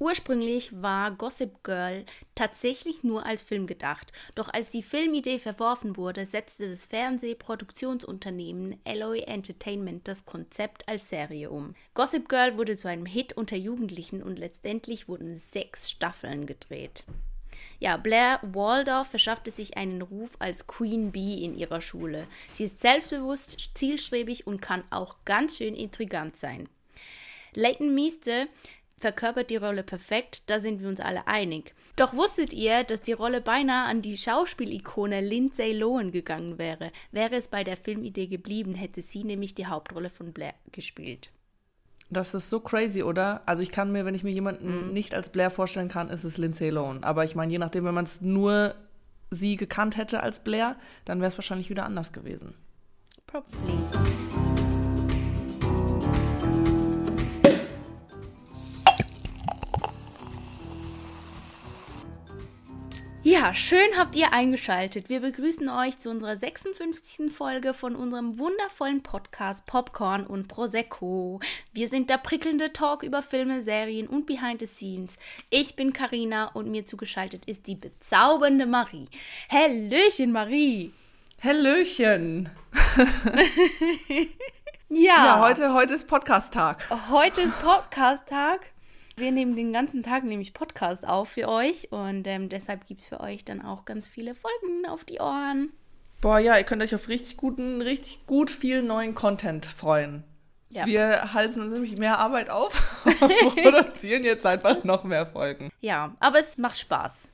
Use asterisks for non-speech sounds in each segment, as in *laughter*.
Ursprünglich war Gossip Girl tatsächlich nur als Film gedacht, doch als die Filmidee verworfen wurde, setzte das Fernsehproduktionsunternehmen Alloy Entertainment das Konzept als Serie um. Gossip Girl wurde zu einem Hit unter Jugendlichen und letztendlich wurden sechs Staffeln gedreht. Ja, Blair Waldorf verschaffte sich einen Ruf als Queen Bee in ihrer Schule. Sie ist selbstbewusst, zielstrebig und kann auch ganz schön intrigant sein. Leighton Meester verkörpert die Rolle perfekt, da sind wir uns alle einig. Doch wusstet ihr, dass die Rolle beinahe an die Schauspielikone Lindsay Lohan gegangen wäre? Wäre es bei der Filmidee geblieben, hätte sie nämlich die Hauptrolle von Blair gespielt. Das ist so crazy, oder? Also ich kann mir, wenn ich mir jemanden mhm. nicht als Blair vorstellen kann, ist es Lindsay Lohan. Aber ich meine, je nachdem, wenn man es nur sie gekannt hätte als Blair, dann wäre es wahrscheinlich wieder anders gewesen. Probably. Ja, schön habt ihr eingeschaltet. Wir begrüßen euch zu unserer 56. Folge von unserem wundervollen Podcast Popcorn und Prosecco. Wir sind der prickelnde Talk über Filme, Serien und Behind the Scenes. Ich bin Karina und mir zugeschaltet ist die bezaubernde Marie. Hallöchen, Marie. Hallöchen. *laughs* ja. Ja, heute, heute ist Podcast-Tag. Heute ist Podcast-Tag. Wir nehmen den ganzen Tag nämlich Podcast auf für euch und ähm, deshalb gibt es für euch dann auch ganz viele Folgen auf die Ohren. Boah, ja, ihr könnt euch auf richtig guten, richtig gut viel neuen Content freuen. Ja. Wir halsen uns nämlich mehr Arbeit auf *laughs* und produzieren jetzt einfach noch mehr Folgen. Ja, aber es macht Spaß.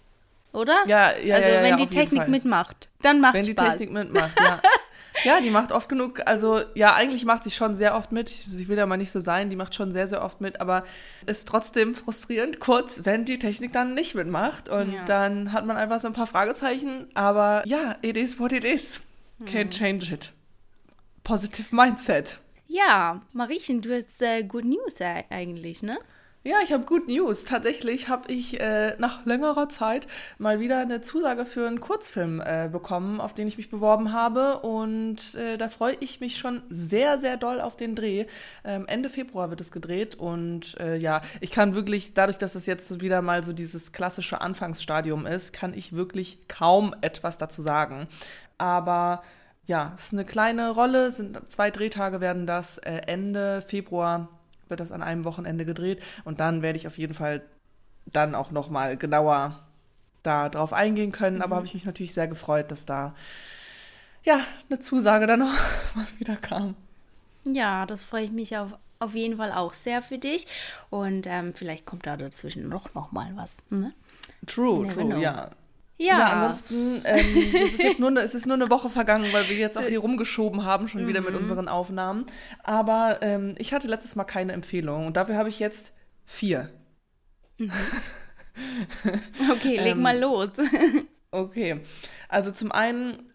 Oder? Ja, ja, Also, ja, wenn ja, die auf jeden Technik mitmacht, dann macht es Wenn die Spaß. Technik mitmacht, ja. *laughs* *laughs* ja, die macht oft genug, also ja, eigentlich macht sie schon sehr oft mit. Ich, ich will ja mal nicht so sein, die macht schon sehr, sehr oft mit, aber ist trotzdem frustrierend kurz, wenn die Technik dann nicht mitmacht. Und Ja. dann hat man einfach so ein paar Fragezeichen, aber ja, it is what it is. Can't change it. Positive Mindset. Ja, Mariechen, du hast äh, Good News äh, eigentlich, ne? Ja, ich habe Good News. Tatsächlich habe ich äh, nach längerer Zeit mal wieder eine Zusage für einen Kurzfilm äh, bekommen, auf den ich mich beworben habe. Und äh, da freue ich mich schon sehr, sehr doll auf den Dreh. Ähm, Ende Februar wird es gedreht. Und äh, ja, ich kann wirklich, dadurch, dass es jetzt wieder mal so dieses klassische Anfangsstadium ist, kann ich wirklich kaum etwas dazu sagen. Aber ja, es ist eine kleine Rolle, sind zwei Drehtage werden das. Äh, Ende Februar wird das an einem Wochenende gedreht und dann werde ich auf jeden Fall dann auch noch mal genauer da drauf eingehen können. Aber habe ich mich natürlich sehr gefreut, dass da ja eine Zusage dann noch *laughs* mal wieder kam. Ja, das freue ich mich auf, auf jeden Fall auch sehr für dich. Und ähm, vielleicht kommt da dazwischen noch, noch mal was. Ne? True, Never true, know. ja. Ja, Ja, ansonsten ähm, es ist jetzt nur eine, es ist nur eine Woche vergangen, weil wir jetzt auch hier rumgeschoben haben, schon wieder Mhm. mit unseren Aufnahmen. Aber ähm, ich hatte letztes Mal keine Empfehlung und dafür habe ich jetzt vier. *laughs* okay, leg ähm, mal los. Okay, also zum einen,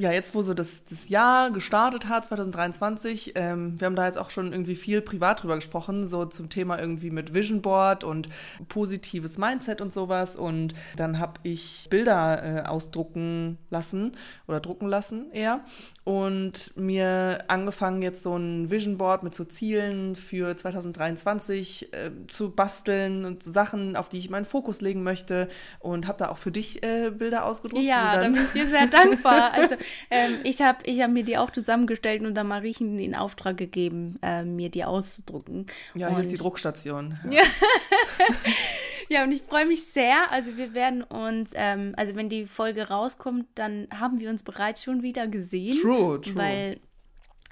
ja, jetzt wo so das, das Jahr gestartet hat, 2023, ähm, wir haben da jetzt auch schon irgendwie viel privat drüber gesprochen, so zum Thema irgendwie mit Vision Board und positives Mindset und sowas. Und dann habe ich Bilder äh, ausdrucken lassen oder drucken lassen eher und mir angefangen jetzt so ein Vision Board mit so Zielen für 2023 äh, zu basteln und so Sachen, auf die ich meinen Fokus legen möchte und habe da auch für dich äh, Bilder ausgedruckt. Ja, da bin ich dir sehr dankbar. *laughs* Also ähm, ich habe ich hab mir die auch zusammengestellt und dann Mariechen in Auftrag gegeben, äh, mir die auszudrucken. ja, hier ist die Und- Druckstation. *laughs* Ja. *laughs* *laughs* Ja, und ich freue mich sehr. Also wir werden uns, ähm, also wenn die Folge rauskommt, dann haben wir uns bereits schon wieder gesehen. True, true. Weil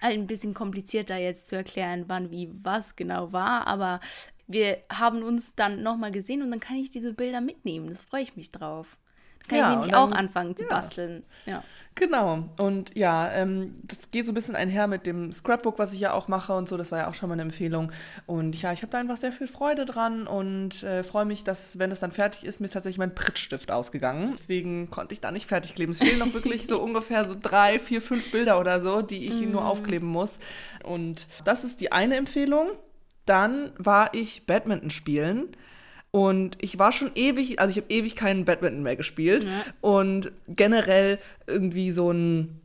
halt ein bisschen komplizierter jetzt zu erklären, wann wie was genau war. Aber wir haben uns dann nochmal gesehen und dann kann ich diese Bilder mitnehmen. Das freue ich mich drauf. Kann Ja, ich nämlich dann- auch anfangen zu ja. basteln. Ja. Genau. Und ja, ähm, das geht so ein bisschen einher mit dem Scrapbook, was ich ja auch mache und so. Das war ja auch schon mal eine Empfehlung. Und ja, ich habe da einfach sehr viel Freude dran und äh, freue mich, dass, wenn es dann fertig ist, mir ist tatsächlich mein Prittstift ausgegangen. Deswegen konnte ich da nicht fertig kleben. Es fehlen noch wirklich so *laughs* ungefähr so drei, vier, fünf Bilder oder so, die ich nur aufkleben muss. Und das ist die eine Empfehlung. Dann war ich Badminton spielen. Und ich war schon ewig, also ich habe ewig keinen Badminton mehr gespielt. Ja. Und generell irgendwie so ein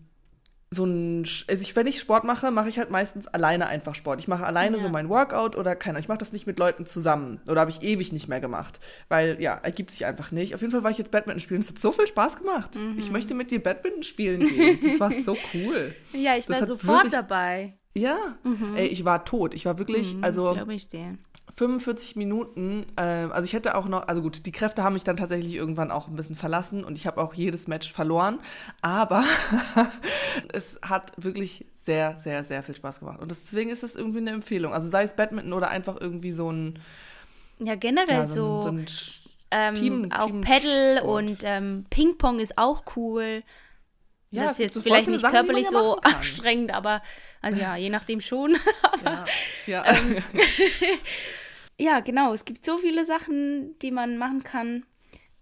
so ein, also ich, wenn ich Sport mache, mache ich halt meistens alleine einfach Sport. Ich mache alleine Ja. so mein Workout oder keiner. Ich mache das nicht mit Leuten zusammen. Oder habe ich ewig nicht mehr gemacht. Weil, ja, ergibt sich einfach nicht. Auf jeden Fall war ich jetzt Badminton spielen. Es hat so viel Spaß gemacht. Mhm. Ich möchte mit dir Badminton spielen gehen. Das war so cool. *laughs* Ja, ich war sofort dabei. Ja, ey, ich war tot. Ich war wirklich, also Glaube ich dir. 45 Minuten, äh, also ich hätte auch noch, also gut, die Kräfte haben mich dann tatsächlich irgendwann auch ein bisschen verlassen und ich habe auch jedes Match verloren, aber *laughs* es hat wirklich sehr, sehr, sehr viel Spaß gemacht und das, deswegen ist es irgendwie eine Empfehlung, also sei es Badminton oder einfach irgendwie so ein, Ja, generell ja, so. so ein, so ein ähm, Team- auch Team- Paddle und ähm, Ping-Pong ist auch cool. Ja, das ist jetzt so vielleicht nicht Sachen, körperlich ja so anstrengend, aber also ja, je nachdem schon. *laughs* ja, ja. Ähm, *laughs* ja, genau. Es gibt so viele Sachen, die man machen kann,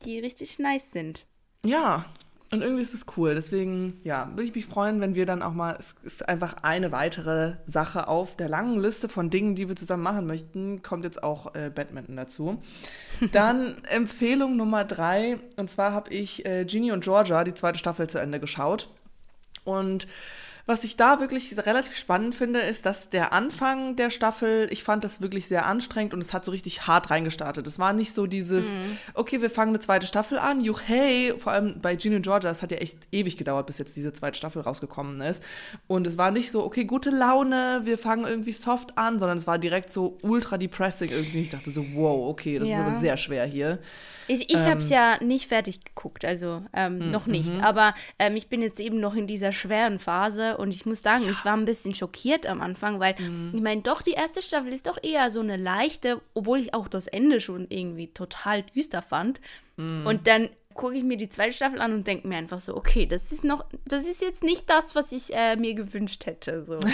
die richtig nice sind. Ja, und irgendwie ist es cool. Deswegen, ja, würde ich mich freuen, wenn wir dann auch mal, es ist einfach eine weitere Sache auf der langen Liste von Dingen, die wir zusammen machen möchten, kommt jetzt auch äh, Badminton dazu. *laughs* Dann Empfehlung Nummer drei, und zwar habe ich äh, Ginny und Georgia, die zweite Staffel, zu Ende geschaut. Und was ich da wirklich relativ spannend finde, ist, dass der Anfang der Staffel, ich fand das wirklich sehr anstrengend und es hat so richtig hart reingestartet. Es war nicht so dieses, okay, wir fangen eine zweite Staffel an, juch, hey, vor allem bei Gene und Georgia, es hat ja echt ewig gedauert, bis jetzt diese zweite Staffel rausgekommen ist. Und es war nicht so, okay, gute Laune, wir fangen irgendwie soft an, sondern es war direkt so ultra depressing irgendwie. Ich dachte so, wow, okay, das Ja. ist aber sehr schwer hier. Ich, ich habe Ähm. es ja nicht fertig geguckt, also ähm, Hm, noch nicht. mhm. Aber ähm, ich bin jetzt eben noch in dieser schweren Phase und ich muss sagen, ich war ein bisschen schockiert am Anfang, weil Mhm. ich meine, doch die erste Staffel ist doch eher so eine leichte, obwohl ich auch das Ende schon irgendwie total düster fand. Mhm. Und dann gucke ich mir die zweite Staffel an und denke mir einfach so, okay, das ist noch, das ist jetzt nicht das, was ich äh, mir gewünscht hätte. So. *laughs*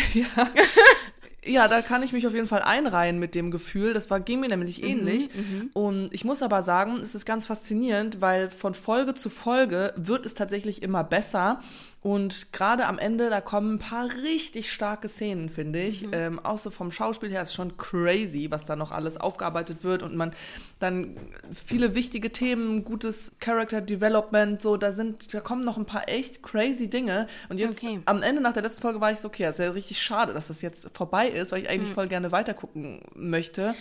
Ja, da kann ich mich auf jeden Fall einreihen mit dem Gefühl. Das war, ging mir nämlich Mhm, ähnlich. Und ich muss aber sagen, es ist ganz faszinierend, weil von Folge zu Folge wird es tatsächlich immer besser. Und gerade am Ende, da kommen ein paar richtig starke Szenen, finde ich. Mhm. Ähm, auch so vom Schauspiel her ist schon crazy, was da noch alles aufgearbeitet wird. Und man dann viele wichtige Themen, gutes Character Development, so, da sind, da kommen noch ein paar echt crazy Dinge. Und jetzt Okay. am Ende nach der letzten Folge war ich so, okay, das ist ja richtig schade, dass das jetzt vorbei ist, weil ich eigentlich Mhm. voll gerne weitergucken möchte.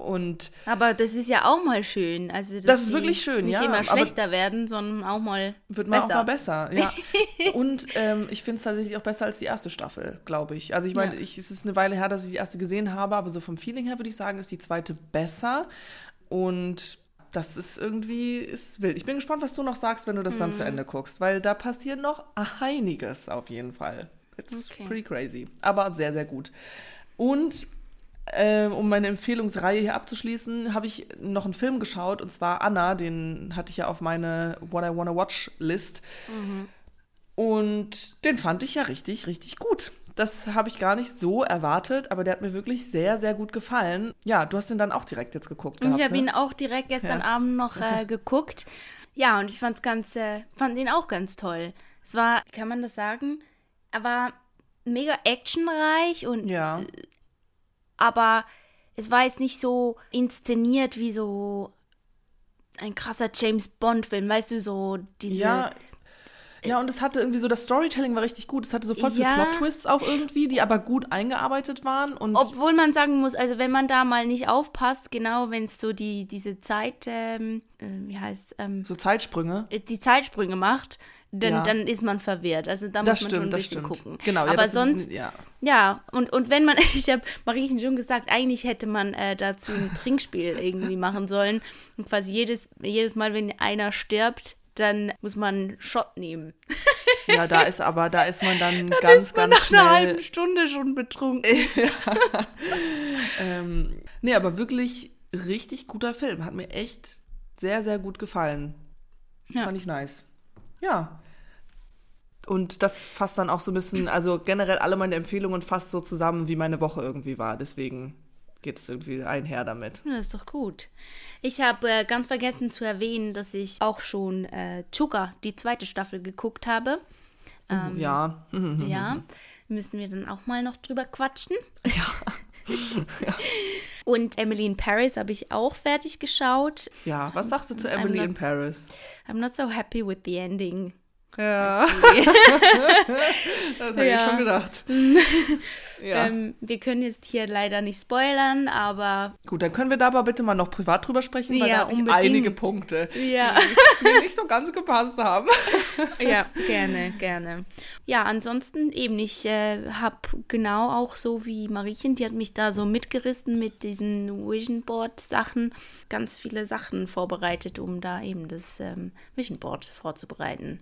Und Aber das ist ja auch mal schön. Also, Das ist wirklich schön, nicht ja, immer aber- schlechter werden, sondern auch mal wird mal besser. auch mal besser, ja. *laughs* Und ähm, ich finde es tatsächlich auch besser als die erste Staffel, glaube ich. Also ich meine, Ja. es ist eine Weile her, dass ich die erste gesehen habe, aber so vom Feeling her würde ich sagen, ist die zweite besser. Und das ist irgendwie ist wild. Ich bin gespannt, was du noch sagst, wenn du das Mhm. dann zu Ende guckst, weil da passiert noch einiges auf jeden Fall. It's Okay. pretty crazy, aber sehr, sehr gut. Und ähm, um meine Empfehlungsreihe hier abzuschließen, habe ich noch einen Film geschaut und zwar Anna, den hatte ich ja auf meine What I Wanna Watch List. Und den fand ich ja richtig, richtig gut. Das habe ich gar nicht so erwartet, aber der hat mir wirklich sehr, sehr gut gefallen. Ja, du hast den dann auch direkt jetzt geguckt. Und Gehabt, ich habe ne? ihn auch direkt gestern Ja. Abend noch äh, *laughs* geguckt. Ja, und ich fand's ganz, äh, fand ihn auch ganz toll. Es war, kann man das sagen, aber mega actionreich und Ja, aber es war jetzt nicht so inszeniert wie so ein krasser James Bond Film, weißt du, so diese ja. Ja, und es hatte irgendwie so, das Storytelling war richtig gut. Es hatte so voll viele Ja. Plot-Twists auch irgendwie, die aber gut eingearbeitet waren. Und Obwohl man sagen muss, also wenn man da mal nicht aufpasst, genau wenn es so die diese Zeit, ähm, äh, wie heißt ähm, so Zeitsprünge. die Zeitsprünge macht, dann, Ja. dann ist man verwirrt. Also da Das muss man schon ein stimmt, bisschen stimmt. gucken. Genau, ja, aber das ist- sonst, ja. ja, und, und wenn man, *laughs* ich habe Mariechen schon gesagt, eigentlich hätte man äh, dazu ein *laughs* Trinkspiel irgendwie machen sollen. Und quasi jedes, jedes Mal, wenn einer stirbt, dann muss man einen Shot nehmen. Ja, da *laughs* ist aber, da ist man dann, ganz, ist man ganz nach einer schnell. halben Stunde schon betrunken. Ähm, nee, aber wirklich richtig guter Film. Hat mir echt sehr, sehr gut gefallen. Ja. Fand ich nice. Ja. Und das fasst dann auch so ein bisschen, also generell alle meine Empfehlungen fasst so zusammen, wie meine Woche irgendwie war. Deswegen geht es irgendwie einher damit. Ja, Das ist doch gut. Ich habe äh, ganz vergessen zu erwähnen, dass ich auch schon äh, Chuka, die zweite Staffel, geguckt habe. Ähm, ja. Ja, *laughs* müssen wir dann auch mal noch drüber quatschen. *laughs* Und Emily in Paris habe ich auch fertig geschaut. Ja, was sagst du zu Emily not- in Paris? I'm not so happy with the ending. Ja. *laughs* das habe ja. ich schon gedacht. *laughs* ja. Ähm, wir können jetzt hier leider nicht spoilern, aber. Gut, dann können wir da aber bitte mal noch privat drüber sprechen, weil ja, da habe ich einige Punkte, ja. die mir nicht so ganz gepasst haben. *laughs* ja, gerne, gerne. Ja, ansonsten eben, ich äh, habe genau auch so wie Mariechen, die hat mich da so mitgerissen mit diesen Vision Board Sachen, ganz viele Sachen vorbereitet, um da eben das ähm, Vision Board vorzubereiten.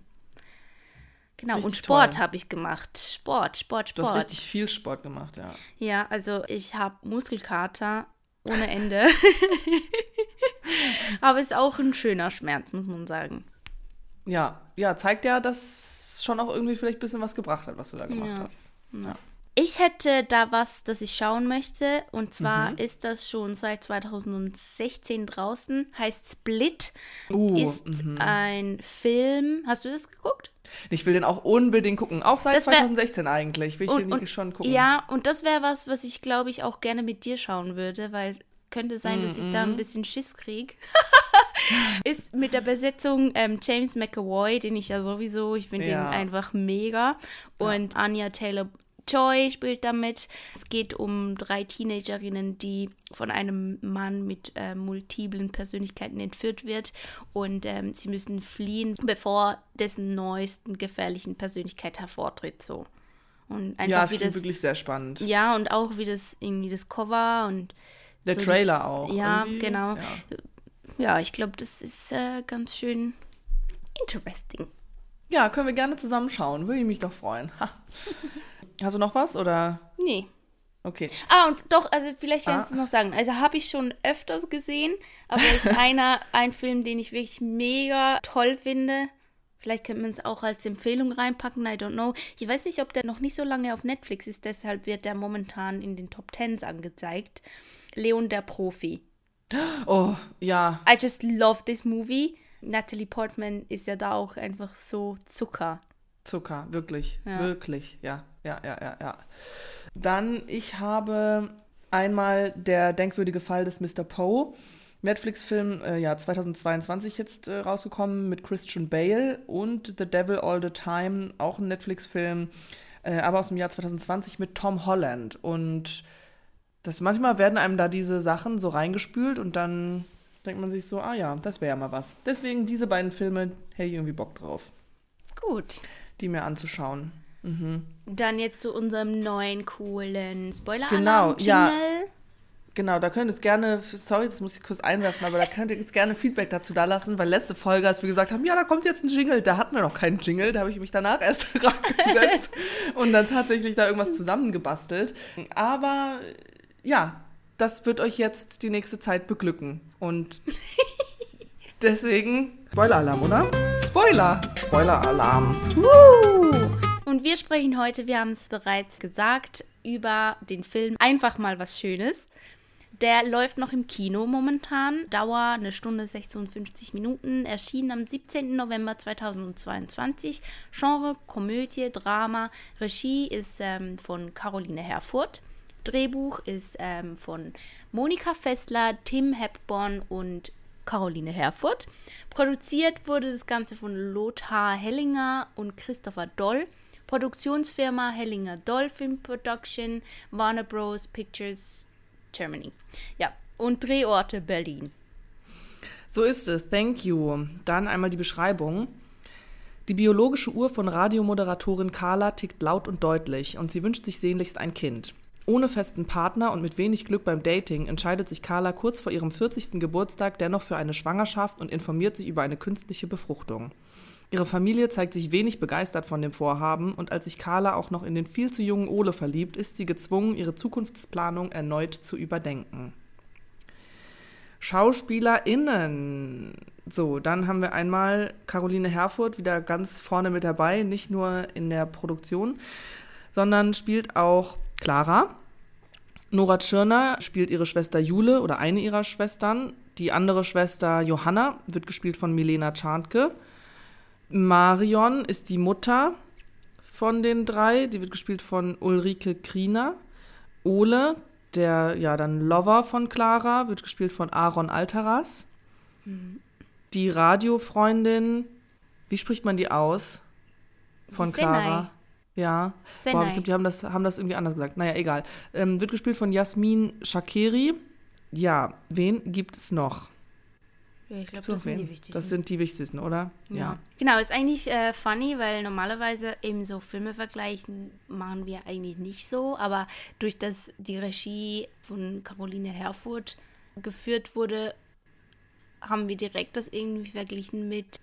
Genau, richtig und Sport habe ich gemacht. Sport, Sport, Sport. Du hast richtig viel Sport gemacht, ja. Ja, also ich habe Muskelkater ohne Ende. *laughs* Aber es ist auch ein schöner Schmerz, muss man sagen. Ja, ja, zeigt ja, dass schon auch irgendwie vielleicht ein bisschen was gebracht hat, was du da gemacht ja. hast. Ja. Ich hätte da was, das ich schauen möchte. Und zwar mhm. ist das schon seit 2016 draußen. Heißt Split. Uh, ist mhm. ein Film. Hast du das geguckt? Ich will den auch unbedingt gucken. Auch seit wär, 2016 eigentlich. Will ich und, den und, schon gucken. Ja, und das wäre was, was ich glaube ich auch gerne mit dir schauen würde, weil könnte sein, dass ich da ein mhm. bisschen Schiss kriege. *laughs* ist mit der Besetzung ähm, James McAvoy, den ich ja sowieso, ich finde ja. den einfach mega. Und ja. Anya Taylor Joy spielt damit. Es geht um drei Teenagerinnen, die von einem Mann mit äh, multiplen Persönlichkeiten entführt wird und ähm, sie müssen fliehen, bevor dessen neuesten gefährlichen Persönlichkeit hervortritt. So. Und einfach ja, es klingt wirklich sehr spannend. Ja, und auch wie das irgendwie das Cover und der so Trailer auch. Ja, irgendwie. genau. Ja, ja ich glaube, das ist äh, ganz schön interesting. Ja, können wir gerne zusammenschauen. Würde ich mich doch freuen. *laughs* Hast du noch was oder? Nee. Okay. Ah, und doch, also vielleicht kannst ah. du es noch sagen. Also habe ich schon öfters gesehen, aber ist *laughs* einer ein Film, den ich wirklich mega toll finde. Vielleicht könnte man es auch als Empfehlung reinpacken, I don't know. Ich weiß nicht, ob der noch nicht so lange auf Netflix ist, deshalb wird der momentan in den Top Tens angezeigt. Leon der Profi. Oh, ja. I just love this movie. Natalie Portman ist ja da auch einfach so Zucker. Zucker, wirklich, ja. wirklich, ja, ja, ja, ja, ja. Dann, ich habe einmal der denkwürdige Fall des Mr. Poe. Netflix-Film, äh, ja, 2022 jetzt äh, rausgekommen mit Christian Bale und The Devil All the Time, auch ein Netflix-Film, äh, aber aus dem Jahr 2020 mit Tom Holland. Und das manchmal werden einem da diese Sachen so reingespült und dann denkt man sich so, ah ja, das wäre ja mal was. Deswegen diese beiden Filme, hätte ich irgendwie Bock drauf. Gut die mir anzuschauen. Mhm. Dann jetzt zu unserem neuen coolen spoiler Genau, ja. Genau, da könnt ihr jetzt gerne, sorry, das muss ich kurz einwerfen, aber da könnt ihr jetzt gerne Feedback dazu da lassen, weil letzte Folge, als wir gesagt haben, ja, da kommt jetzt ein Jingle, da hatten wir noch keinen Jingle, da habe ich mich danach erst *laughs* rangesetzt und dann tatsächlich da irgendwas zusammengebastelt. Aber ja, das wird euch jetzt die nächste Zeit beglücken. Und *laughs* deswegen Spoiler-Alarm, oder? Spoiler! Spoiler-Alarm. Und wir sprechen heute, wir haben es bereits gesagt, über den Film Einfach mal was Schönes. Der läuft noch im Kino momentan. Dauer eine Stunde 56 Minuten. Erschien am 17. November 2022. Genre Komödie, Drama. Regie ist ähm, von Caroline Herfurth. Drehbuch ist ähm, von Monika Fessler, Tim Hepborn und Caroline Herfurth. Produziert wurde das Ganze von Lothar Hellinger und Christopher Doll. Produktionsfirma Hellinger Doll Film Production, Warner Bros. Pictures Germany. Ja, und Drehorte Berlin. So ist es. Thank you. Dann einmal die Beschreibung. Die biologische Uhr von Radiomoderatorin Carla tickt laut und deutlich und sie wünscht sich sehnlichst ein Kind. Ohne festen Partner und mit wenig Glück beim Dating entscheidet sich Carla kurz vor ihrem 40. Geburtstag dennoch für eine Schwangerschaft und informiert sich über eine künstliche Befruchtung. Ihre Familie zeigt sich wenig begeistert von dem Vorhaben und als sich Carla auch noch in den viel zu jungen Ole verliebt, ist sie gezwungen, ihre Zukunftsplanung erneut zu überdenken. SchauspielerInnen. So, dann haben wir einmal Caroline Herfurth wieder ganz vorne mit dabei, nicht nur in der Produktion, sondern spielt auch Clara. Nora Tschirner spielt ihre Schwester Jule oder eine ihrer Schwestern. Die andere Schwester Johanna wird gespielt von Milena Czarnke. Marion ist die Mutter von den drei. Die wird gespielt von Ulrike Kriener. Ole, der ja dann Lover von Clara, wird gespielt von Aaron Alteras. Mhm. Die Radiofreundin, wie spricht man die aus? von Senai. Clara. Ja. Senai. Boah, ich glaube, die haben das, haben das irgendwie anders gesagt. Naja, egal. Ähm, wird gespielt von Jasmin Shakiri. Ja, wen gibt es noch? Ja, ich glaube, das sind die wichtigsten. Das sind die wichtigsten, oder? Ja. Genau, ist eigentlich äh, funny, weil normalerweise eben so Filme vergleichen machen wir eigentlich nicht so, aber durch das die Regie von Caroline Herfurth geführt wurde, haben wir direkt das irgendwie verglichen mit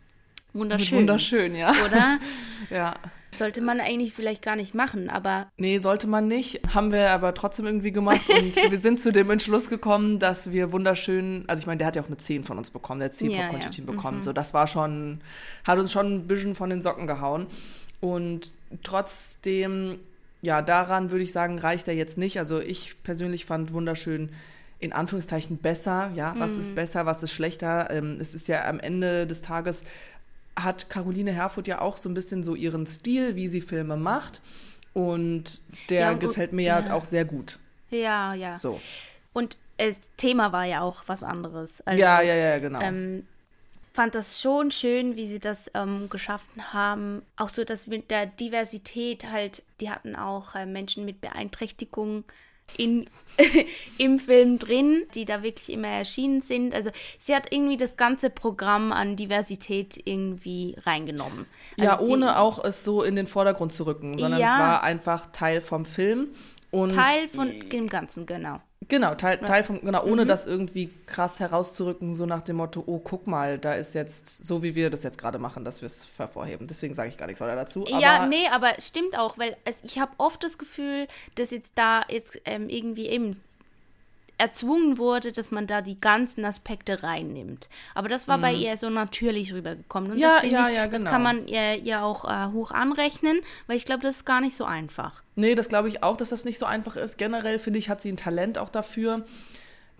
Wunderschön. Mit Wunderschön, ja. Oder? *laughs* Ja. Sollte man eigentlich vielleicht gar nicht machen, aber Nee, sollte man nicht. Haben wir aber trotzdem irgendwie gemacht. Und *laughs* wir sind zu dem Entschluss gekommen, dass wir wunderschön, also ich meine, der hat ja auch eine 10 von uns bekommen, der hat 10 Ja, ja. Bekommen. So, das war schon, hat uns schon ein bisschen von den Socken gehauen. Und trotzdem, ja, daran würde ich sagen, reicht er jetzt nicht. Also ich persönlich fand wunderschön in Anführungszeichen besser. Ja, was Mhm. ist besser, was ist schlechter? Ähm, es ist ja am Ende des Tages hat Caroline Herfurth ja auch so ein bisschen so ihren Stil, wie sie Filme macht. Und der Ja, und- gefällt mir ja, ja. auch sehr gut. ja, ja. So. Und das Thema war ja auch was anderes. Also, ja, ja, ja, genau. ähm, fand das schon schön, wie sie das ähm, geschaffen haben. Auch so, dass mit der Diversität halt, die hatten auch äh, Menschen mit Beeinträchtigungen in, *laughs* im Film drin, die da wirklich immer erschienen sind. Also sie hat irgendwie das ganze Programm an Diversität irgendwie reingenommen. ja, Also sie- ohne auch es so in den Vordergrund zu rücken, sondern Ja. es war einfach Teil vom Film. Und Teil von dem Ganzen, genau. Genau, Teil, Teil vom, genau, ohne Mhm. das irgendwie krass herauszurücken, so nach dem Motto, oh, guck mal, da ist jetzt, so wie wir das jetzt gerade machen, dass wir es hervorheben. Deswegen sage ich gar nichts weiter dazu. ja, nee, aber es stimmt auch, weil es, ich habe oft das Gefühl, dass jetzt da jetzt ähm, irgendwie eben erzwungen wurde, dass man da die ganzen Aspekte reinnimmt. Aber das war bei ihr so natürlich rübergekommen. Und Mhm. Ja, das finde ja, ich, ja, das genau. kann man ihr, ihr auch äh, hoch anrechnen, weil ich glaube, das ist gar nicht so einfach. Nee, das glaube ich auch, dass das nicht so einfach ist. Generell finde ich, hat sie ein Talent auch dafür.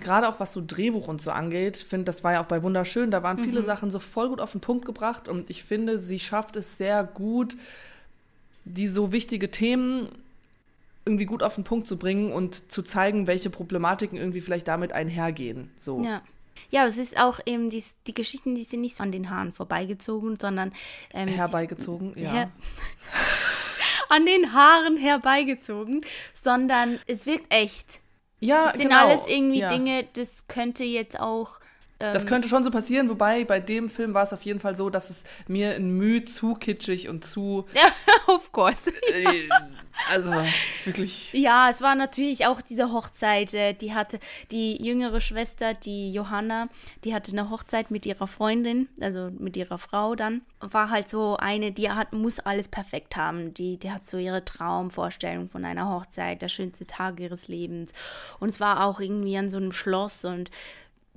Gerade auch was so Drehbuch und so angeht, finde, das war ja auch bei Wunderschön, da waren viele Sachen so voll gut auf den Punkt gebracht und ich finde, sie schafft es sehr gut, die so wichtige Themen irgendwie gut auf den Punkt zu bringen und zu zeigen, welche Problematiken irgendwie vielleicht damit einhergehen. So. Ja. Ja, es ist auch eben die, die Geschichten, die sind nicht so an den Haaren vorbeigezogen, sondern ähm, sie- Herbeigezogen, *laughs* ja. Her *laughs* an den Haaren herbeigezogen, sondern es wirkt echt. Ja, Das sind genau. alles irgendwie ja. Dinge, das könnte jetzt auch. Ähm, Das könnte schon so passieren, wobei bei dem Film war es auf jeden Fall so, dass es mir in Mühe zu kitschig und zu, *laughs* of course. äh, also wirklich, Ja, es war natürlich auch diese Hochzeit. äh, Die hatte die jüngere Schwester, die Johanna, die hatte eine Hochzeit mit ihrer Freundin, also mit ihrer Frau dann. War halt so eine, die hat, muss alles perfekt haben. Die, die hat so ihre Traumvorstellung von einer Hochzeit, der schönste Tag ihres Lebens. Und es war auch irgendwie an so einem Schloss und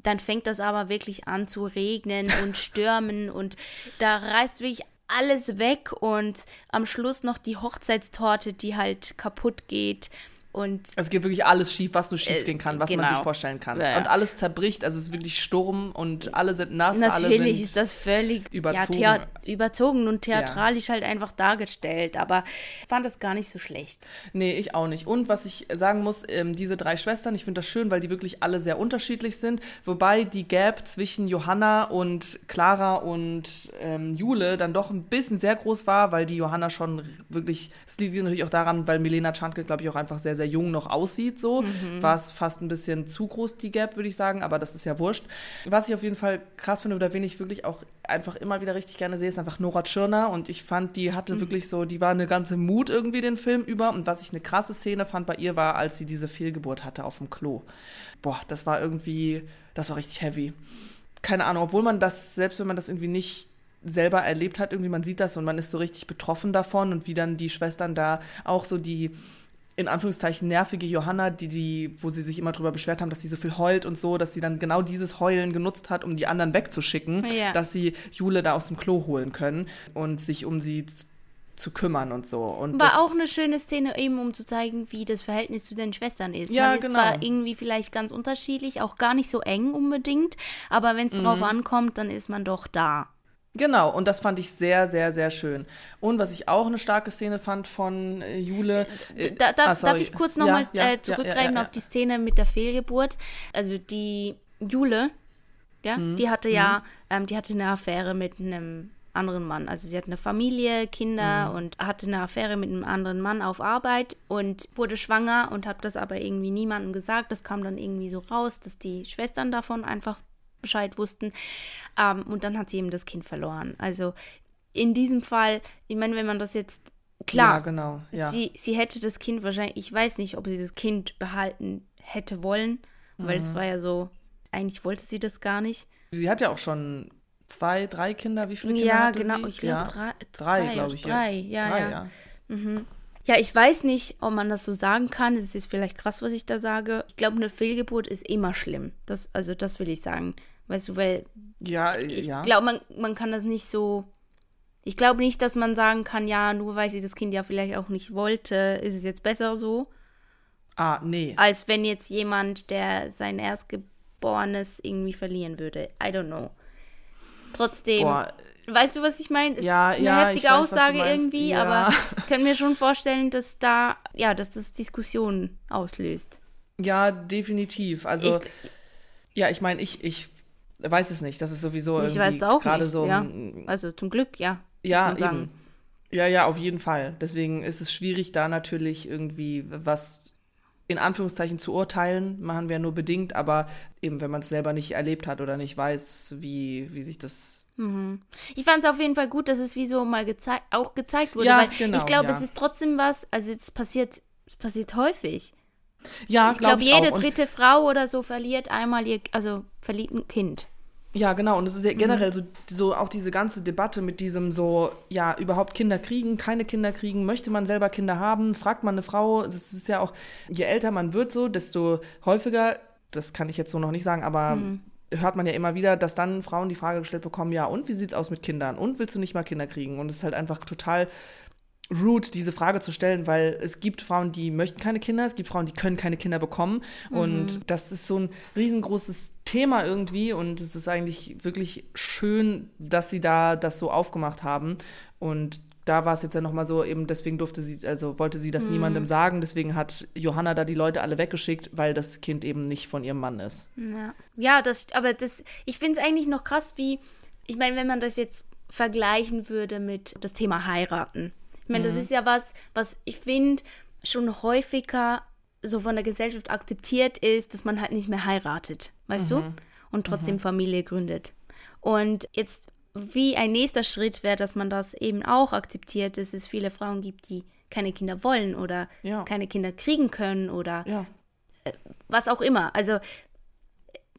dann fängt das aber wirklich an zu regnen und *laughs* stürmen und da reißt wirklich alles weg und am Schluss noch die Hochzeitstorte, die halt kaputt geht und es geht wirklich alles schief, was nur schief Äh, gehen kann, was man genau. sich vorstellen kann. Ja, ja. Und alles zerbricht, also es ist wirklich Sturm und alle sind nass, natürlich ist das völlig überzogen. Ja, überzogen und theatralisch halt einfach dargestellt, aber ich fand das gar nicht so schlecht. Nee, ich auch nicht. Und was ich sagen muss, ähm, diese drei Schwestern, ich finde das schön, weil die wirklich alle sehr unterschiedlich sind. Wobei die Gap zwischen Johanna und Clara und ähm, Jule dann doch ein bisschen sehr groß war, weil die Johanna schon wirklich, es liegt natürlich auch daran, weil Milena Czantke, glaube ich, auch einfach sehr, sehr jung noch aussieht. So war es fast ein bisschen zu groß, die Gap, würde ich sagen, aber das ist ja wurscht. Was ich auf jeden Fall krass finde oder wen ich wirklich auch einfach immer wieder richtig gerne sehe, ist einfach Nora Tschirner und ich fand, die hatte wirklich so, die war eine ganze Mut irgendwie den Film über und was ich eine krasse Szene fand bei ihr war, als sie diese Fehlgeburt hatte auf dem Klo. Boah, das war irgendwie, das war richtig heavy. Keine Ahnung, obwohl man das, selbst wenn man das irgendwie nicht selber erlebt hat, irgendwie man sieht das und man ist so richtig betroffen davon und wie dann die Schwestern da auch so die in Anführungszeichen nervige Johanna, die, die, wo sie sich immer drüber beschwert haben, dass sie so viel heult und so, dass sie dann genau dieses Heulen genutzt hat, um die anderen wegzuschicken, Ja. dass sie Jule da aus dem Klo holen können und sich um sie zu kümmern und so. Und War auch eine schöne Szene, eben um zu zeigen, wie das Verhältnis zu den Schwestern ist. Ja, Man ist genau. zwar irgendwie vielleicht ganz unterschiedlich, auch gar nicht so eng unbedingt, aber wenn es Mhm. drauf ankommt, dann ist man doch da. Genau, und das fand ich sehr, sehr, sehr schön. Und was ich auch eine starke Szene fand von äh, Jule. äh, Da, da, ah, darf ich kurz nochmal ja, ja, äh, zurückgreifen ja, auf die Szene mit der Fehlgeburt? Also die Jule, ja, Mhm. die hatte ja, ähm, die hatte eine Affäre mit einem anderen Mann. Also sie hat eine Familie, Kinder mhm. und hatte eine Affäre mit einem anderen Mann auf Arbeit und wurde schwanger und hat das aber irgendwie niemandem gesagt. Das kam dann irgendwie so raus, dass die Schwestern davon einfach Bescheid wussten. Ähm, und dann hat sie eben das Kind verloren. Also in diesem Fall, ich meine, wenn man das jetzt klar, ja, genau, ja. Sie, sie hätte das Kind wahrscheinlich, ich weiß nicht, ob sie das Kind behalten hätte wollen, weil es mhm. war ja so, eigentlich wollte sie das gar nicht. Sie hat ja auch schon zwei, drei Kinder. Wie viele Kinder ja, hatte genau, sie? ich glaube ja. drei, drei glaube ich. Drei, ja, drei, ja. ja. Mhm. Ja, ich weiß nicht, ob man das so sagen kann. Es ist vielleicht krass, was ich da sage. Ich glaube, eine Fehlgeburt ist immer schlimm. Das, also, das will ich sagen. Weißt du, weil. Ja, ich ja. glaube, man, man kann das nicht so. Ich glaube nicht, dass man sagen kann, ja, nur weil sie das Kind ja vielleicht auch nicht wollte, ist es jetzt besser so. Ah, nee. Als wenn jetzt jemand, der sein Erstgeborenes irgendwie verlieren würde. I don't know. Trotzdem, Boah. Weißt du, was ich meine? Es ja, ist eine ja, heftige weiß, Aussage irgendwie, ja. aber ich kann mir schon vorstellen, dass da, ja, dass das Diskussionen auslöst. Ja, definitiv. Also, Ich- ja, ich meine, ich, ich weiß es nicht. Das ist sowieso Ich irgendwie weiß es auch gerade nicht, so. ja. Also zum Glück, ja. Ja, eben. Ja, ja, auf jeden Fall. Deswegen ist es schwierig, da natürlich irgendwie was in Anführungszeichen zu urteilen. Machen wir nur bedingt, aber eben, wenn man es selber nicht erlebt hat oder nicht weiß, wie, wie sich das. Ich fand es auf jeden Fall gut, dass es wie so mal gezei auch gezeigt wurde, Ja, weil genau, ich glaube, ja. es ist trotzdem was, also es passiert, es passiert häufig. Ja, Ich glaube, jede auch. Und- dritte Frau oder so verliert einmal ihr, also verliert ein Kind. Ja, genau. Und es ist ja Mhm. generell so, so auch diese ganze Debatte mit diesem so, ja, überhaupt Kinder kriegen, keine Kinder kriegen, möchte man selber Kinder haben, fragt man eine Frau, das ist ja auch, je älter man wird so, desto häufiger, das kann ich jetzt so noch nicht sagen, aber Mhm. Hört man ja immer wieder, dass dann Frauen die Frage gestellt bekommen, ja, und wie sieht's aus mit Kindern? Und willst du nicht mal Kinder kriegen? Und es ist halt einfach total rude, diese Frage zu stellen, weil es gibt Frauen, die möchten keine Kinder, es gibt Frauen, die können keine Kinder bekommen. Und das ist so ein riesengroßes Thema irgendwie. Und es ist eigentlich wirklich schön, dass sie da das so aufgemacht haben. Und da war es jetzt ja nochmal so, eben deswegen durfte sie, also wollte sie das niemandem sagen. Deswegen hat Johanna da die Leute alle weggeschickt, weil das Kind eben nicht von ihrem Mann ist. Ja, ja das, aber das, ich finde es eigentlich noch krass, wie, ich meine, wenn man das jetzt vergleichen würde mit das Thema heiraten. Ich meine, das ist ja was, was ich finde schon häufiger so von der Gesellschaft akzeptiert ist, dass man halt nicht mehr heiratet, weißt du? Und trotzdem Familie gründet. Und jetzt wie ein nächster Schritt wäre, dass man das eben auch akzeptiert, dass es viele Frauen gibt, die keine Kinder wollen oder Ja. keine Kinder kriegen können oder Ja. was auch immer. Also,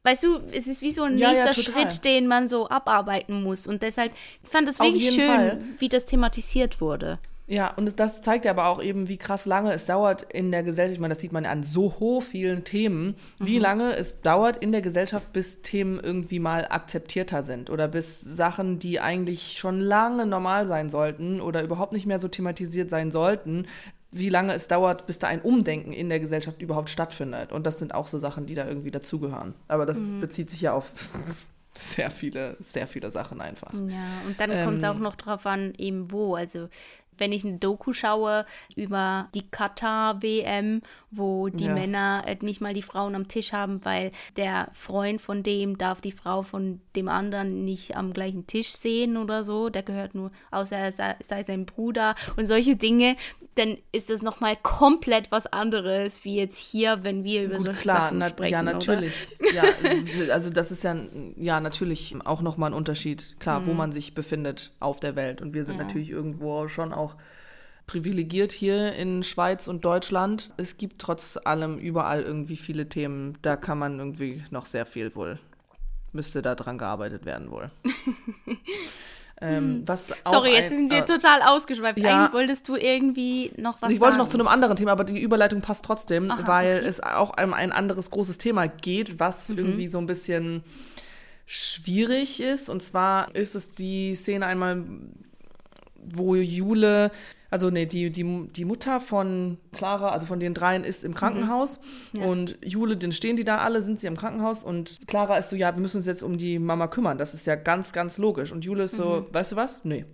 weißt du, es ist wie so ein Ja, nächster. Schritt, den man so abarbeiten muss. Und deshalb, ich fand es Auf wirklich schön, Fall. wie das thematisiert wurde. Ja, und das zeigt ja aber auch eben, wie krass lange es dauert in der Gesellschaft. Ich meine, das sieht man an so hoch vielen Themen, wie lange es dauert in der Gesellschaft, bis Themen irgendwie mal akzeptierter sind oder bis Sachen, die eigentlich schon lange normal sein sollten oder überhaupt nicht mehr so thematisiert sein sollten, wie lange es dauert, bis da ein Umdenken in der Gesellschaft überhaupt stattfindet. Und das sind auch so Sachen, die da irgendwie dazugehören. Aber das bezieht sich ja auf *laughs* sehr viele, sehr viele Sachen einfach. Ja, und dann Ähm, kommt es auch noch drauf an, eben wo. Also, wenn ich eine Doku schaue über die Katar-WM, wo die Ja. Männer äh, nicht mal die Frauen am Tisch haben, weil der Freund von dem darf die Frau von dem anderen nicht am gleichen Tisch sehen oder so, der gehört nur, außer er sei, sei sein Bruder und solche Dinge, dann ist das nochmal komplett was anderes, wie jetzt hier, wenn wir über Gut, solche klar, Sachen na, sprechen. ja, natürlich. Ja, *laughs* also das ist ja, ja natürlich auch nochmal ein Unterschied, klar, wo man sich befindet auf der Welt. Und wir sind Mhm. Ja. natürlich irgendwo schon auch privilegiert hier in Schweiz und Deutschland. Es gibt trotz allem überall irgendwie viele Themen, da kann man irgendwie noch sehr viel wohl, müsste da dran gearbeitet werden wohl. *laughs* ähm, Hm. Sorry, jetzt ein- sind wir äh, total ausgeschweift. ja. Eigentlich wolltest du irgendwie noch was ich wollte sagen. noch zu einem anderen Thema, aber die Überleitung passt trotzdem, Aha, weil okay. Mhm. es auch um ein anderes großes Thema geht, was irgendwie so ein bisschen schwierig ist. Und zwar ist es die Szene einmal, wo Jule, also nee, die, die, die Mutter von Clara, also von den dreien, ist im Krankenhaus. Mhm. Ja. Und Jule, dann stehen die da alle, sind sie im Krankenhaus. Und Clara ist so, ja, wir müssen uns jetzt um die Mama kümmern. Das ist ja ganz, ganz logisch. Und Jule ist so, Mhm. weißt du was? Nee.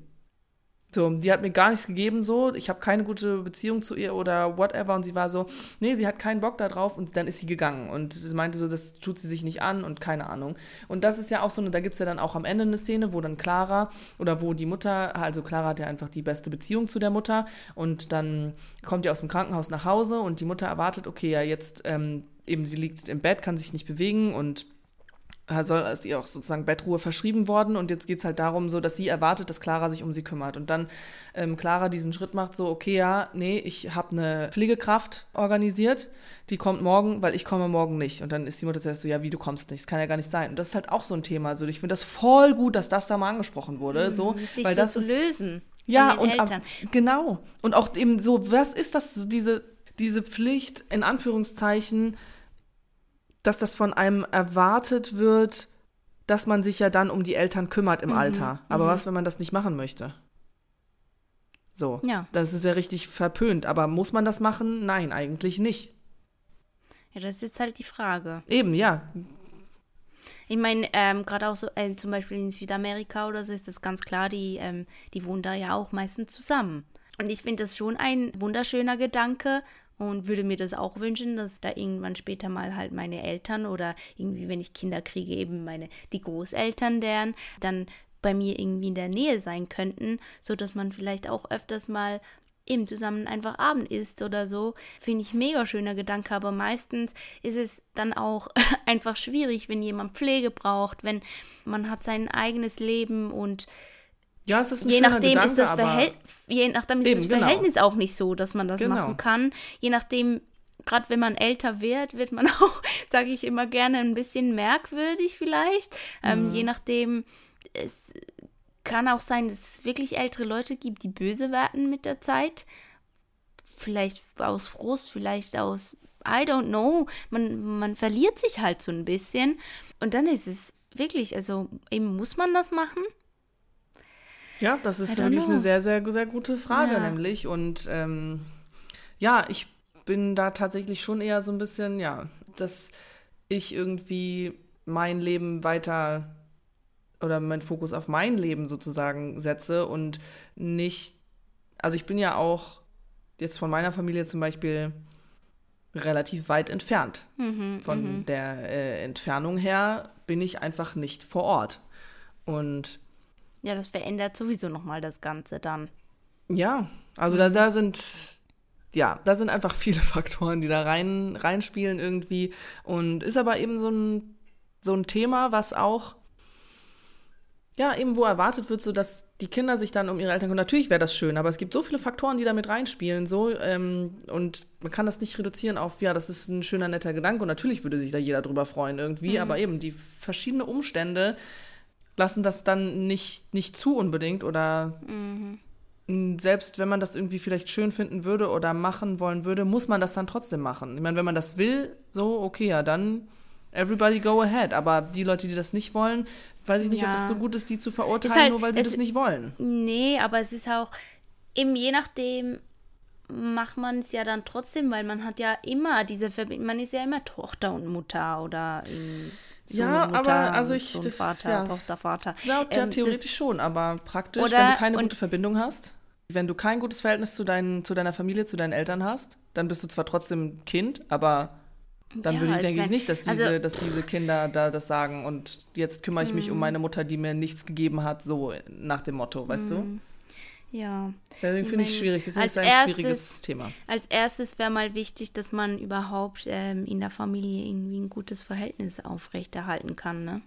So, die hat mir gar nichts gegeben, so. Ich habe keine gute Beziehung zu ihr oder whatever. Und sie war so, nee, sie hat keinen Bock da drauf und dann ist sie gegangen. Und sie meinte so, das tut sie sich nicht an und keine Ahnung. Und das ist ja auch so, da gibt es ja dann auch am Ende eine Szene, wo dann Clara oder wo die Mutter, also Clara hat ja einfach die beste Beziehung zu der Mutter und dann kommt die aus dem Krankenhaus nach Hause und die Mutter erwartet, okay, ja, jetzt ähm, eben sie liegt im Bett, kann sich nicht bewegen und soll ist ihr auch sozusagen Bettruhe verschrieben worden und jetzt geht es halt darum, so dass sie erwartet, dass Clara sich um sie kümmert. Und dann ähm, Clara diesen Schritt macht, so okay, ja, nee, ich habe eine Pflegekraft organisiert, die kommt morgen, weil ich komme morgen nicht. Und dann ist die Mutter zuerst so, ja, wie du kommst nicht, das kann ja gar nicht sein. Und das ist halt auch so ein Thema, so ich finde das voll gut, dass das da mal angesprochen wurde, mhm, so, weil so das zu ist, lösen. Ja und ab, genau. Und auch eben so, was ist das, so diese diese Pflicht in Anführungszeichen dass das von einem erwartet wird, dass man sich ja dann um die Eltern kümmert im mhm, Alter. Aber mhm. was, wenn man das nicht machen möchte? So. Ja. Das ist ja richtig verpönt. Aber muss man das machen? Nein, eigentlich nicht. Ja, das ist jetzt halt die Frage. Eben, ja. Ich meine, ähm, gerade auch so, äh, zum Beispiel in Südamerika oder so ist das ganz klar, die, ähm, die wohnen da ja auch meistens zusammen. Und ich finde das schon ein wunderschöner Gedanke und würde mir das auch wünschen, dass da irgendwann später mal halt meine Eltern oder irgendwie, wenn ich Kinder kriege, eben meine, die Großeltern deren, dann bei mir irgendwie in der Nähe sein könnten, so dass man vielleicht auch öfters mal eben zusammen einfach Abend isst oder so. Finde ich mega schöner Gedanke, aber meistens ist es dann auch *laughs* einfach schwierig, wenn jemand Pflege braucht, wenn man hat sein eigenes Leben und ja, es ist ein je nachdem Gedanke, ist das, Verhält je nachdem ist Eben, das genau. Verhältnis auch nicht so, dass man das Genau. machen kann. Je nachdem, gerade wenn man älter wird, wird man *laughs* auch, sage ich immer gerne, ein bisschen merkwürdig vielleicht. Mhm. Ähm, je nachdem, es kann auch sein, dass es wirklich ältere Leute gibt, die böse werden mit der Zeit. Vielleicht aus Frust, vielleicht aus, I don't know. Man, man verliert sich halt so ein bisschen. Und dann ist es wirklich, also eben muss man das machen? Ja, das ist wirklich know. eine sehr, sehr, sehr gute Frage, Ja. nämlich. Und ähm, ja, ich bin da tatsächlich schon eher so ein bisschen, ja, dass ich irgendwie mein Leben weiter oder meinen Fokus auf mein Leben sozusagen setze und nicht, also ich bin ja auch jetzt von meiner Familie zum Beispiel relativ weit entfernt. Mhm, Von mhm. der äh, Entfernung her bin ich einfach nicht vor Ort. Und Ja, das verändert sowieso nochmal das Ganze dann. Ja, also da, da sind, ja, da sind einfach viele *laughs* Faktoren, die da rein, reinspielen irgendwie. Und ist aber eben so ein, so ein Thema, was auch, ja, eben wo erwartet wird, so dass die Kinder sich dann um ihre Eltern kümmern. Natürlich wäre das schön, aber es gibt so viele Faktoren, die da mit reinspielen, so, ähm, und man kann das nicht reduzieren auf, ja, das ist ein schöner, netter Gedanke und natürlich würde sich da jeder drüber freuen irgendwie, aber eben die verschiedenen Umstände lassen das dann nicht, nicht zu unbedingt oder m, selbst wenn man das irgendwie vielleicht schön finden würde oder machen wollen würde, muss man das dann trotzdem machen. Ich meine, wenn man das will, so, okay, ja, dann everybody go ahead. Aber die Leute, die das nicht wollen, weiß ich nicht, ob Ja. das so gut ist, die zu verurteilen, halt- nur weil sie es- das nicht wollen. Nee, aber es ist auch, eben je nachdem macht man es ja dann trotzdem, weil man hat ja immer diese Verbindung, man ist ja immer Tochter und Mutter oder ähm, Sohn Ja, Mutter aber also und ich- Sohn, das- Vater, ja, Tochter, Vater. Ja, ja Ähm, theoretisch schon, aber praktisch, Oder- wenn du keine gute Verbindung hast, wenn du kein gutes Verhältnis zu, deinen, zu deiner Familie, zu deinen Eltern hast, dann bist du zwar trotzdem Kind, aber dann Ja, würde ich, denke ich nicht, dass diese, also- dass diese Kinder da das sagen und jetzt kümmere ich mich um meine Mutter, die mir nichts gegeben hat, so nach dem Motto, weißt du? Ja. Deswegen finde ich schwierig, deswegen ist es ein erstes- schwieriges Thema. Als erstes wäre mal wichtig, dass man überhaupt ähm, in der Familie irgendwie ein gutes Verhältnis aufrechterhalten kann, ne?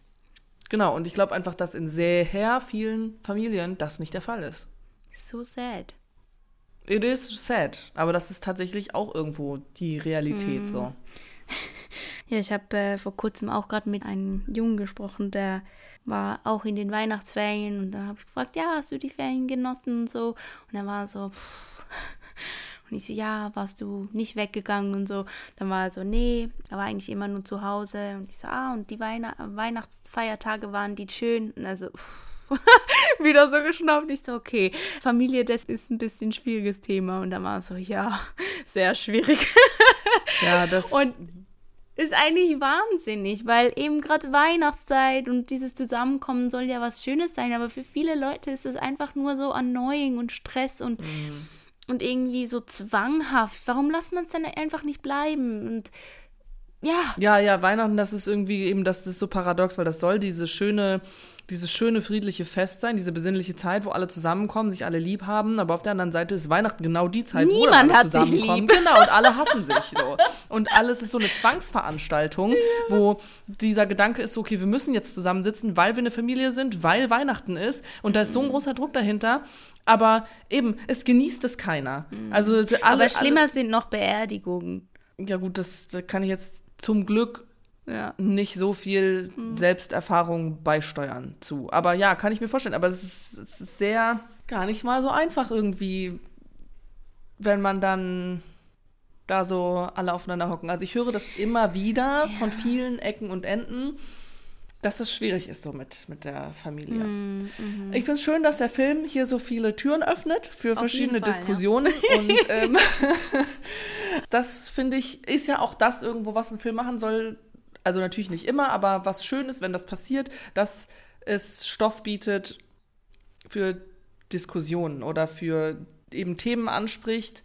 Genau, und ich glaube einfach, dass in sehr vielen Familien das nicht der Fall ist. So sad. It is sad, aber das ist tatsächlich auch irgendwo die Realität Mhm. so. *laughs* Ja, ich habe äh, vor kurzem auch gerade mit einem Jungen gesprochen, der war auch in den Weihnachtsferien und da habe ich gefragt, ja, hast du die Ferien genossen und so? Und er war so, pff. und ich so, ja, warst du nicht weggegangen und so? Dann war er so, nee, er war eigentlich immer nur zu Hause und ich so, ah, und die Weihn Weihnachtsfeiertage waren die schön? Und also, *laughs* wieder so geschnaubt. Ich so, okay, Familie, das ist ein bisschen schwieriges Thema. Und dann war er so, ja, sehr schwierig. Ja, das Und ist eigentlich wahnsinnig, weil eben gerade Weihnachtszeit und dieses Zusammenkommen soll ja was Schönes sein, aber für viele Leute ist es einfach nur so annoying und Stress und, mm. und irgendwie so zwanghaft. Warum lässt man es dann einfach nicht bleiben? Und ja. Ja, ja, Weihnachten, das ist irgendwie eben, das ist so paradox, weil das soll diese schöne dieses schöne friedliche Fest sein, diese besinnliche Zeit, wo alle zusammenkommen, sich alle lieb haben. Aber auf der anderen Seite ist Weihnachten genau die Zeit, Niemand wo alle hat zusammenkommen. Sich lieb. Genau, und alle hassen sich so. Und alles ist so eine Zwangsveranstaltung, ja. wo dieser Gedanke ist, okay, wir müssen jetzt zusammensitzen, weil wir eine Familie sind, weil Weihnachten ist. Und da ist so ein großer Druck dahinter. Aber eben, es genießt es keiner. Mhm. Also alle, Aber schlimmer alle, sind noch Beerdigungen. Ja gut, das, das kann ich jetzt zum Glück ja. nicht so viel hm. Selbsterfahrung beisteuern zu. Aber ja, kann ich mir vorstellen. Aber es ist, es ist sehr gar nicht mal so einfach irgendwie, wenn man dann da so alle aufeinander hocken. Also ich höre das immer wieder ja. von vielen Ecken und Enden, dass es schwierig ist so mit, mit der Familie. Mm, mm. Ich finde es schön, dass der Film hier so viele Türen öffnet für Auf verschiedene Fall, Diskussionen. Ja. *laughs* Und ähm, *laughs* das finde ich, ist ja auch das irgendwo, was ein Film machen soll, also natürlich nicht immer, aber was schön ist, wenn das passiert, dass es Stoff bietet für Diskussionen oder für eben Themen anspricht,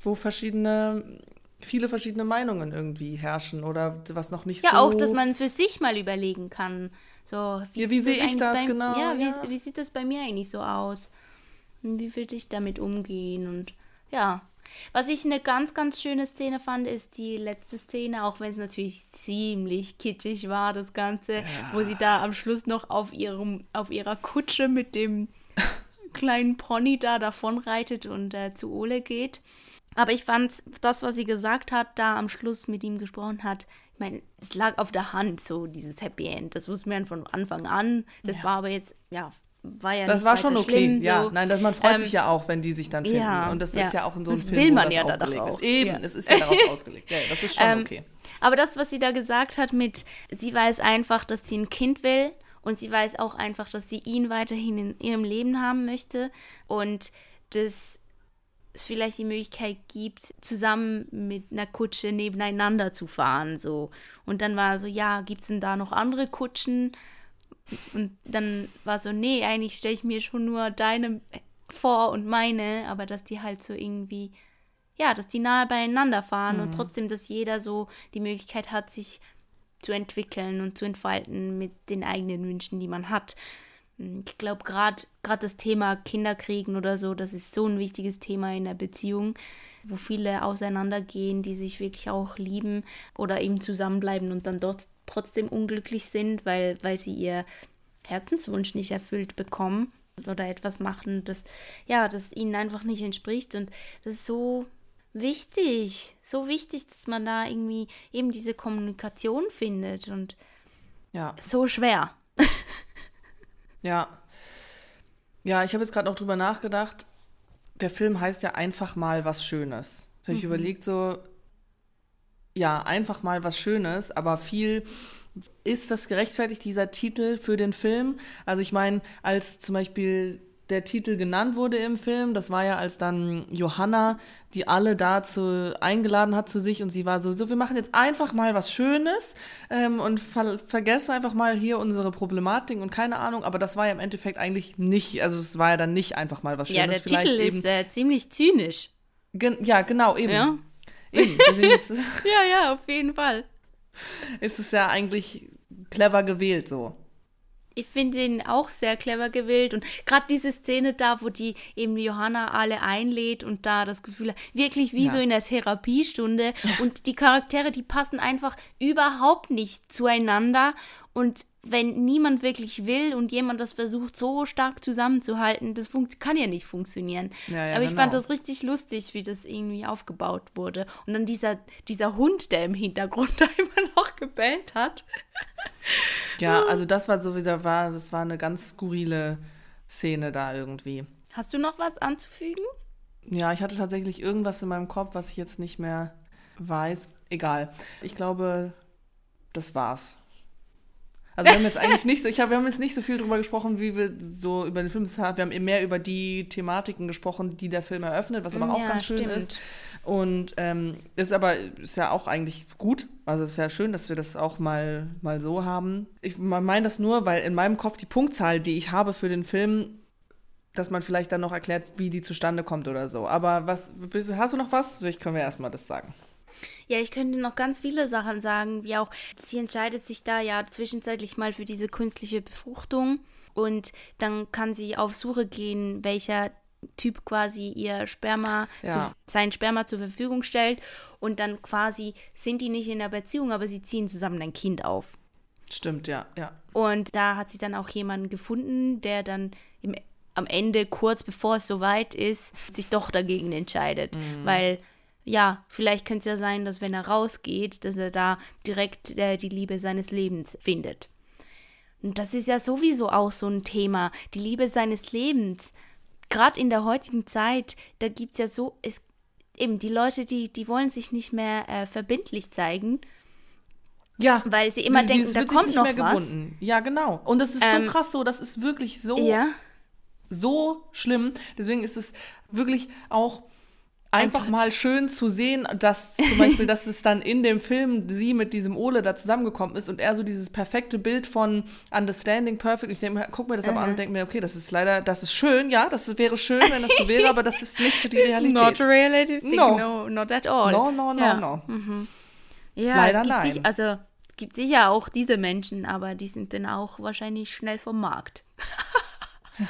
wo verschiedene viele verschiedene Meinungen irgendwie herrschen oder was noch nicht ja, so. Ja, auch, dass man für sich mal überlegen kann. So, wie, ja, wie sehe ich das bei, genau? Ja, ja. Wie, wie sieht das bei mir eigentlich so aus? Und wie würde ich damit umgehen? Und ja, was ich eine ganz, ganz schöne Szene fand, ist die letzte Szene, auch wenn es natürlich ziemlich kitschig war, das Ganze, ja. wo sie da am Schluss noch auf, ihrem, auf ihrer Kutsche mit dem *laughs* kleinen Pony da davonreitet und äh, zu Ole geht. Aber ich fand das, was sie gesagt hat, da am Schluss mit ihm gesprochen hat, ich meine, es lag auf der Hand, so dieses Happy End. Das wusste man von Anfang an. Das ja. war aber jetzt, ja, war ja Das war schon okay, schlimm, ja. So. Nein, das, man freut ähm, sich ja auch, wenn die sich dann finden. Ja, und das ja. ist ja auch in so einem Film, will man wo ja das aufgelegt ist. Eben, es ist ja darauf *laughs* ausgelegt. Ja, das ist schon ähm, okay. Aber das, was sie da gesagt hat mit, sie weiß einfach, dass sie ein Kind will und sie weiß auch einfach, dass sie ihn weiterhin in ihrem Leben haben möchte und dass es vielleicht die Möglichkeit gibt, zusammen mit einer Kutsche nebeneinander zu fahren. So. Und dann war so, ja, gibt es denn da noch andere Kutschen? Und dann war so, nee, eigentlich stelle ich mir schon nur deine vor und meine, aber dass die halt so irgendwie, ja, dass die nahe beieinander fahren mhm. und trotzdem, dass jeder so die Möglichkeit hat, sich zu entwickeln und zu entfalten mit den eigenen Wünschen, die man hat. Ich glaube, gerade das Thema Kinderkriegen oder so, das ist so ein wichtiges Thema in der Beziehung, wo viele auseinandergehen, die sich wirklich auch lieben oder eben zusammenbleiben und dann dort trotzdem unglücklich sind, weil, weil sie ihr Herzenswunsch nicht erfüllt bekommen oder etwas machen, das ja, das ihnen einfach nicht entspricht. Und das ist so wichtig, so wichtig, dass man da irgendwie eben diese Kommunikation findet und ja. so schwer. Ja. Ja, ich habe jetzt gerade noch drüber nachgedacht. Der Film heißt ja einfach mal was Schönes. So, habe ich mhm. überlegt, so, ja, einfach mal was Schönes, aber viel ist das gerechtfertigt, dieser Titel für den Film? Also ich meine, als zum Beispiel der Titel genannt wurde im Film, das war ja als dann Johanna, die alle dazu eingeladen hat zu sich und sie war so, so wir machen jetzt einfach mal was Schönes ähm, und ver vergessen einfach mal hier unsere Problematik und keine Ahnung, aber das war ja im Endeffekt eigentlich nicht, also es war ja dann nicht einfach mal was Schönes. Ja, der Titel ist äh, ziemlich zynisch. Gen ja, genau, eben. Ja. Eben, *laughs* ja, ja, auf jeden Fall. Ist es ja eigentlich clever gewählt so. Ich finde ihn auch sehr clever gewählt. Und gerade diese Szene da, wo die eben Johanna alle einlädt und da das Gefühl hat, wirklich wie ja. so in der Therapiestunde. Und die Charaktere, die passen einfach überhaupt nicht zueinander. Und wenn niemand wirklich will und jemand das versucht, so stark zusammenzuhalten, das kann ja nicht funktionieren. Ja, ja, Aber ich genau. fand das richtig lustig, wie das irgendwie aufgebaut wurde. Und dann dieser, dieser Hund, der im Hintergrund *laughs* da immer noch gebellt hat. Ja, also das war sowieso, war, das war eine ganz skurrile Szene da irgendwie. Hast du noch was anzufügen? Ja, ich hatte tatsächlich irgendwas in meinem Kopf, was ich jetzt nicht mehr weiß. Egal. Ich glaube, das war's. Also wir haben jetzt eigentlich nicht so, ich hab, wir haben jetzt nicht so viel drüber gesprochen, wie wir so über den Film haben. Wir haben eben mehr über die Thematiken gesprochen, die der Film eröffnet, was aber auch Ja, ganz schön stimmt. ist. Und ähm, ist aber ist ja auch eigentlich gut. Also ist ja schön, dass wir das auch mal, mal so haben. Ich meine das nur, weil in meinem Kopf die Punktzahl, die ich habe für den Film, dass man vielleicht dann noch erklärt, wie die zustande kommt oder so. Aber was, hast du noch was? Ich können wir erstmal das sagen. Ja, ich könnte noch ganz viele Sachen sagen, wie auch, sie entscheidet sich da ja zwischenzeitlich mal für diese künstliche Befruchtung und dann kann sie auf Suche gehen, welcher Typ quasi ihr Sperma, Ja. zu, sein Sperma zur Verfügung stellt und dann quasi sind die nicht in einer Beziehung, aber sie ziehen zusammen ein Kind auf. Stimmt, ja, ja. Und da hat sie dann auch jemanden gefunden, der dann im, am Ende, kurz bevor es soweit ist, sich doch dagegen entscheidet. Weil, ja, vielleicht könnte es ja sein, dass wenn er rausgeht, dass er da direkt äh, die Liebe seines Lebens findet. Und das ist ja sowieso auch so ein Thema, die Liebe seines Lebens. Gerade in der heutigen Zeit, da gibt es ja so, es, eben die Leute, die, die wollen sich nicht mehr äh, verbindlich zeigen, Ja, weil sie immer Die- denken, da kommt nicht noch mehr was. gebunden. Ja, genau. Und das ist Ähm, so krass so, das ist wirklich so, Ja. so schlimm. Deswegen ist es wirklich auch einfach mal schön zu sehen, dass zum *laughs* Beispiel, dass es dann in dem Film sie mit diesem Ole da zusammengekommen ist und er so dieses perfekte Bild von Understanding Perfect. Ich denke, guck mir das aber an und denke mir, okay, das ist leider, das ist schön, ja, das wäre schön, wenn das so wäre, aber das ist nicht die *laughs* Realität. Not realistic, No. no. not at all. No, no, no, ja. no. Ja, Leider es gibt nein. Sich, also es gibt sicher auch diese Menschen, aber die sind dann auch wahrscheinlich schnell vom Markt. *laughs*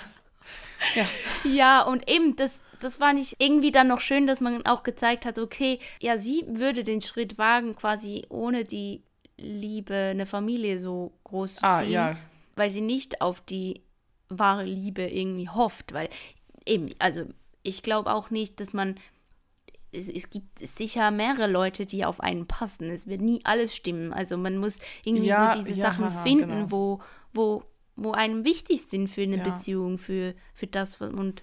Ja. Ja, und eben, das, das war nicht irgendwie dann noch schön, dass man auch gezeigt hat, okay, ja, sie würde den Schritt wagen, quasi ohne die Liebe eine Familie so groß zu Ah, ziehen, ja. weil sie nicht auf die wahre Liebe irgendwie hofft, weil eben, also ich glaube auch nicht, dass man es, es gibt sicher mehrere Leute, die auf einen passen. Es wird nie alles stimmen. Also man muss irgendwie Ja, so diese ja, Sachen haha, finden, genau. wo, wo, wo einem wichtig sind für eine Ja. Beziehung, für, für das und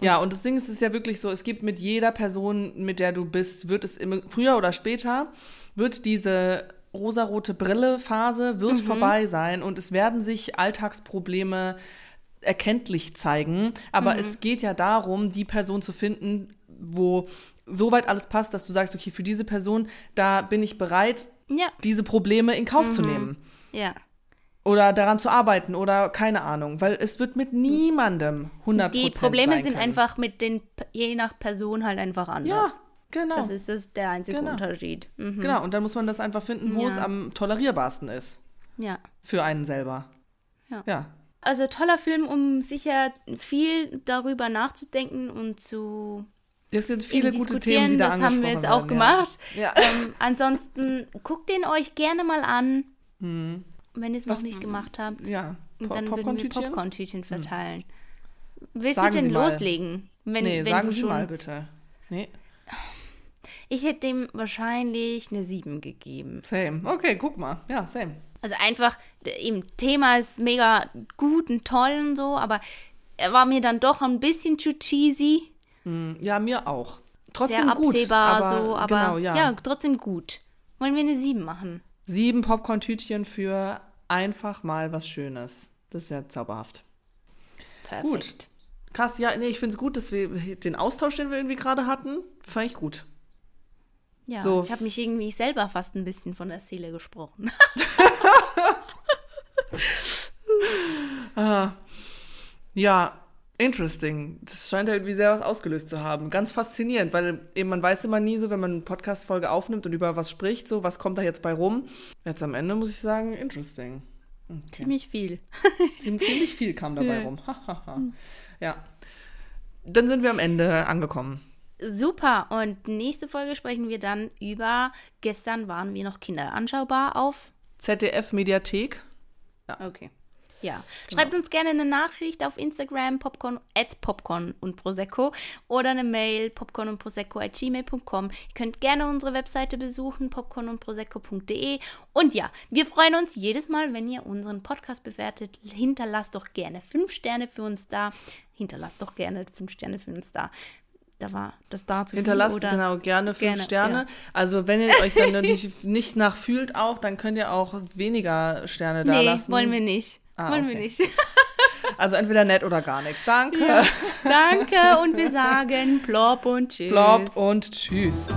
Ja, und das Ding ist, es ist ja wirklich so, es gibt mit jeder Person, mit der du bist, wird es immer, früher oder später, wird diese rosarote Brille-Phase wird Mhm. vorbei sein und es werden sich Alltagsprobleme erkenntlich zeigen. Aber Mhm. es geht ja darum, die Person zu finden, wo soweit alles passt, dass du sagst, okay, für diese Person, da bin ich bereit, ja, diese Probleme in Kauf Mhm. zu nehmen. ja. Oder daran zu arbeiten oder keine Ahnung, weil es wird mit niemandem 100% Die Probleme sind einfach mit den, je nach Person halt einfach Ja, anders. genau. Das ist das der einzige Genau. Unterschied. Mhm. Genau, und dann muss man das einfach finden, wo Ja. es am tolerierbarsten ist. Ja. Für einen selber. Ja. Ja. Also toller Film, um sicher viel darüber nachzudenken und zu Es sind viele gute. Themen, die da das haben wir jetzt angesprochen auch werden, gemacht. Ja. Ähm, ansonsten guckt den euch gerne mal an, Hm. Wenn ihr es noch nicht gemacht habt. Ja. Po- dann würden wir Popcorn-Tütchen? Popcorn-Tütchen verteilen. Willst Sagen du denn Sie loslegen? Wenn, Nee, wenn sagen du Sie schon, mal bitte. Nee, Ich hätte dem wahrscheinlich eine 7 gegeben. same. Okay, guck mal. Ja, same. Also einfach, eben, Thema ist mega gut und toll und so, aber er war mir dann doch ein bisschen zu cheesy. Hm, Ja, mir auch. Trotzdem sehr gut. absehbar aber, so, aber genau, ja. ja, trotzdem gut. Wollen wir eine 7 machen? Sieben Popcorn-Tütchen für einfach mal was Schönes. Das ist ja zauberhaft. Perfekt. Gut. Krass, ja, nee, ich finde es gut, dass wir den Austausch, den wir irgendwie gerade hatten, fand ich gut. Ja, So. ich habe mich irgendwie selber fast ein bisschen von der Seele gesprochen. *laughs* Ah, ja, interesting. Das scheint halt irgendwie sehr was ausgelöst zu haben. Ganz faszinierend, weil eben man weiß immer nie so, wenn man eine Podcast-Folge aufnimmt und über was spricht, so, was kommt da jetzt bei rum. Jetzt am Ende muss ich sagen, interesting. Ziemlich viel. Ziem- Ziemlich viel kam dabei *laughs* Ja. rum. Hahaha. ja. Dann sind wir am Ende angekommen. Super. Und nächste Folge sprechen wir dann über, gestern waren wir noch Kinder anschaubar auf. ZDF-Mediathek. Okay. Ja. Genau. Schreibt uns gerne eine Nachricht auf Instagram, popcorn, at popcorn und prosecco oder eine Mail, popcorn und prosecco at gmail.com. Ihr könnt gerne unsere Webseite besuchen, popcorn und prosecco.de. Und ja, wir freuen uns jedes Mal, wenn ihr unseren Podcast bewertet. Hinterlasst doch gerne fünf Sterne für uns da. Hinterlasst doch gerne fünf Sterne für uns da. da war das da zu Hinterlasst viel genau gerne fünf Gerne, Sterne. ja. Also wenn ihr euch dann *laughs* nicht, nicht nachfühlt auch, dann könnt ihr auch weniger Sterne da Nee, lassen. wollen wir nicht. Ah, wollen wir okay. nicht. *laughs* Also entweder nett oder gar nichts. Danke. Danke und wir sagen *laughs* Plop und Tschüss. Blob und tschüss.